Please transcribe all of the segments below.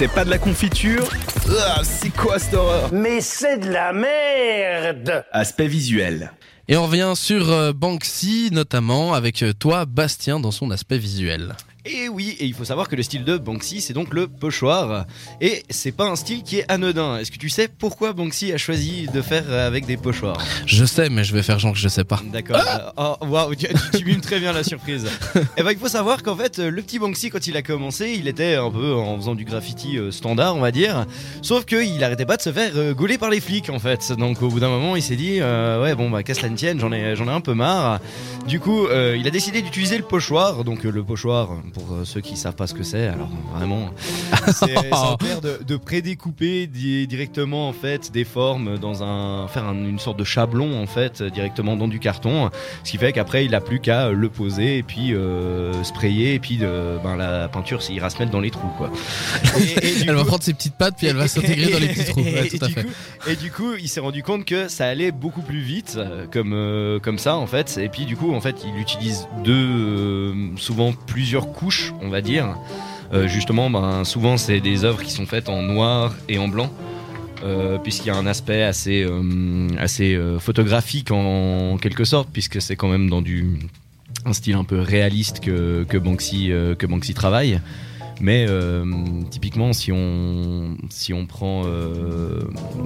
C'est pas de la confiture Ah, C'est quoi cette horreur Mais c'est de la merde Aspect visuel. Et on revient sur euh, Banksy, notamment avec euh, toi, Bastien, dans son aspect visuel. Et oui, et il faut savoir que le style de Banksy, c'est donc le pochoir. Et c'est pas un style qui est anodin. Est-ce que tu sais pourquoi Banksy a choisi de faire euh, avec des pochoirs Je sais, mais je vais faire genre que je sais pas. D'accord. Euh, oh, waouh, tu, tu, mimes très bien la surprise. Et ben, il faut savoir qu'en fait, le petit Banksy, quand il a commencé, il était un peu en faisant du graffiti euh, standard, on va dire. Sauf qu'il arrêtait pas de se faire euh, gauler par les flics, en fait. Donc, au bout d'un moment, il s'est dit, euh, ouais, bon, bah, qu'à cela ne tienne, j'en ai, j'en ai un peu marre. Du coup, euh, il a décidé d'utiliser le pochoir. Donc, euh, le pochoir, pour euh, ceux qui savent pas ce que c'est, alors vraiment, c'est un faire de, de prédécouper di- directement en fait des formes dans un faire un- une sorte de chablon en fait directement dans du carton ce qui fait qu'après il a plus qu'à le poser et puis euh, sprayer et puis de, ben, la peinture ira se mettre dans les trous quoi et, et du Elle va prendre ses petites pattes, puis elle va s'intégrer dans les petits trous. Ouais, et, tout à du fait. coup, et du coup, il s'est rendu compte que ça allait beaucoup plus vite, euh, comme euh, comme ça en fait. Et puis du coup, en fait, il utilise deux, euh, souvent plusieurs couches, on va dire. Euh, justement, ben, souvent c'est des œuvres qui sont faites en noir et en blanc. euh, puisqu'il y a un aspect assez, euh, photographique en, quelque sorte, puisque c'est quand même dans un style un peu réaliste que, que Banksy travaille. Mais euh, typiquement, si on si on prend, euh,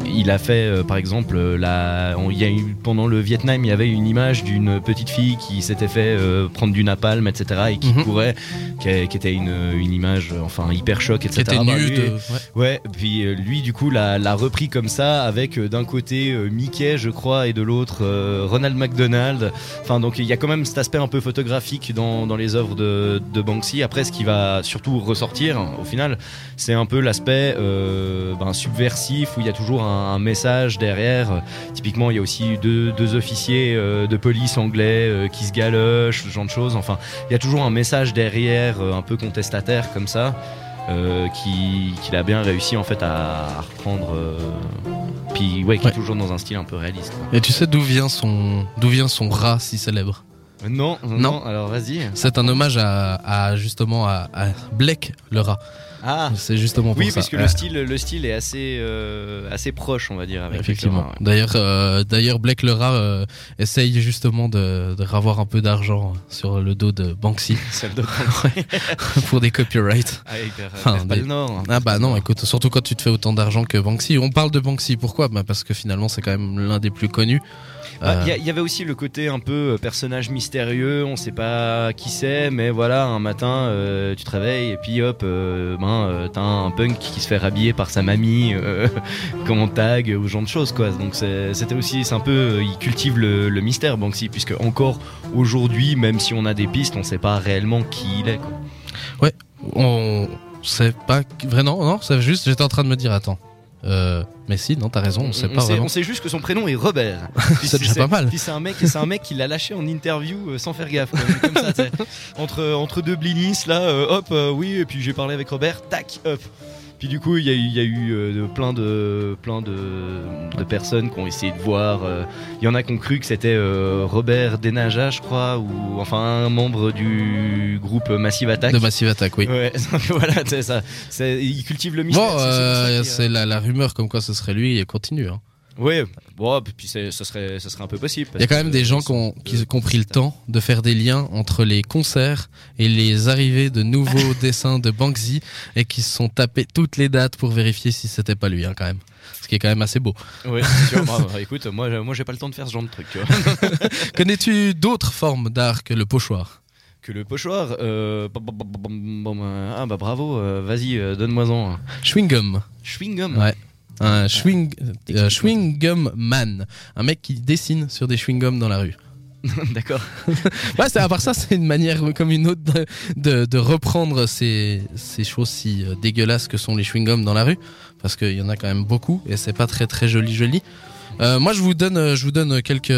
il a fait euh, par exemple la, on- y a eu pendant le Vietnam, il y avait une image d'une petite fille qui s'était fait prendre du napalm, etc. et qui Mhm. courait, qui, a- qui était une, une image, enfin hyper choc, etc. Était Bah, nu lui- de- ouais. Ouais, puis lui du coup l'a repris comme ça avec d'un côté Mickey je crois et de l'autre Ronald McDonald. Enfin donc il y a quand même cet aspect un peu photographique dans, dans les œuvres de, de Banksy. Après ce qui va surtout ressortir au final c'est un peu l'aspect euh, ben, subversif où il y a toujours un, un message derrière. Typiquement il y a aussi deux, deux officiers euh, de police anglais euh, qui se galochent, ce genre de choses. Enfin il y a toujours un message derrière un peu contestataire comme ça euh, qui qu'il a bien réussi en fait à, à reprendre puis ouais qui Ouais. est toujours dans un style un peu réaliste quoi. Et tu sais d'où vient son d'où vient son rat si célèbre? Non, non Non. alors vas-y C'est un hommage à, à, justement à, à Blake le rat. ah C'est justement pour oui ça. parce que Ouais. le style le style est assez euh, assez proche on va dire avec Effectivement. le ouais. D'ailleurs, euh, d'ailleurs, Blake le rat euh, essaye justement de, de ravoir un peu d'argent sur le dos de Banksy Celle de pour des copyrights. ah, Enfin, des- le nord Ah bah non, écoute, surtout quand tu te fais autant d'argent que Banksy. On parle de Banksy, pourquoi? Bah Parce que finalement, c'est quand même l'un des plus connus. Bah, Euh, Il y, il avait aussi le côté un peu euh, personnage mystérieux, on sait pas qui c'est, mais voilà, un matin euh, tu te réveilles et puis hop, ben, t'as un punk qui se fait rhabiller par sa mamie, comment tag ou ce genre de choses quoi. Donc c'était aussi, c'est un peu, il cultive le, le mystère Banksy, puisque encore aujourd'hui, même si on a des pistes, on sait pas réellement qui il est. Quoi. on sait pas vraiment, non, c'est juste, j'étais en train de me dire, attends. Euh, mais si, non, t'as raison, on sait pas sait, vraiment. on sait juste que son prénom est Robert. Puis C'est déjà pas mal. Puis c'est un mec, c'est un mec qui l'a lâché en interview euh, sans faire gaffe, comme, ça, entre entre deux blinis là, euh, hop, euh, oui, et puis j'ai parlé avec Robert, tac, hop. Puis du coup, il y a eu, il y a eu euh, plein de plein de, de personnes qui ont essayé de voir. euh, Il y en a qui ont cru que c'était euh, Robert Denaja, je crois, ou enfin un membre du groupe Massive Attack. De Massive Attack, oui. Ouais, voilà, c'est ça. C'est- Il cultive le mystère. Bon, c'est- la rumeur comme quoi ce serait lui et continue. Hein. Ouais, bon, puis ce serait, ce serait un peu possible. Il y a quand même des gens qui ont, qui qui ont pris le temps de faire des liens entre les concerts et les arrivées de nouveaux dessins de Banksy et qui se sont tapés toutes les dates pour vérifier si c'était pas lui, hein, quand même. Ce qui est quand même assez beau. Oui, sûr. Bah, bah, écoute, moi, j'ai- moi, j'ai pas le temps de faire ce genre de truc. tu vois. Connais-tu d'autres formes d'art que le pochoir? Que le pochoir. Euh, euh, ah bah bravo, euh, vas-y, euh, donne-moi-en. Chewing gum. Chewing gum. Ouais. Un chewing, euh, chewing gum man. Un mec qui dessine sur des chewing gums dans la rue. D'accord. Ouais, c'est à part ça, c'est une manière comme une autre de, de, de reprendre ces, ces choses si euh, dégueulasses que sont les chewing-gums dans la rue, parce qu'il y en a quand même beaucoup et c'est pas très très joli joli. Euh, moi, je vous donne, je vous donne quelques.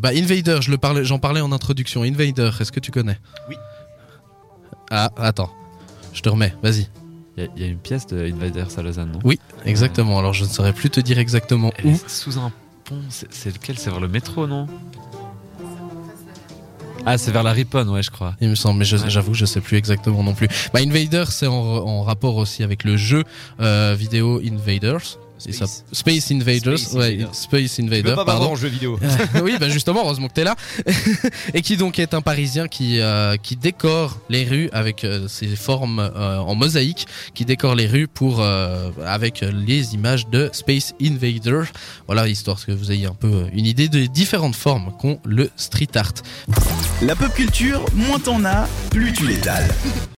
Bah, Invader, je le parlais, j'en parlais en introduction. Invader, est-ce que tu connais? Oui. Ah, attends, je te remets. Vas-y. Il y, a- il y a une pièce de Invaders à Lausanne, non? Oui, exactement. Alors, je ne saurais plus te dire exactement Elle où. est sous un pont. C'est lequel? C'est vers le métro, non? Ah, c'est vers la Ripon, ouais, je crois. Il me semble, mais je- j'avoue, je sais plus exactement non plus. Bah, Invader, c'est en, en rapport aussi avec le jeu euh, vidéo Invaders. Ça- Space. Space Invaders, Space ouais, Invaders. Space Tu Invader, peux pas pardon. en jeu vidéo. oui, bah justement, heureusement que t'es là. et qui donc est un Parisien qui euh, qui décore les rues avec euh, ses formes euh, en mosaïque, qui décore les rues pour euh, avec les images de Space Invader. Voilà, histoire que vous ayez un peu une idée des différentes formes qu'ont le street art. La pop culture, moins t'en as, plus tu l'étales.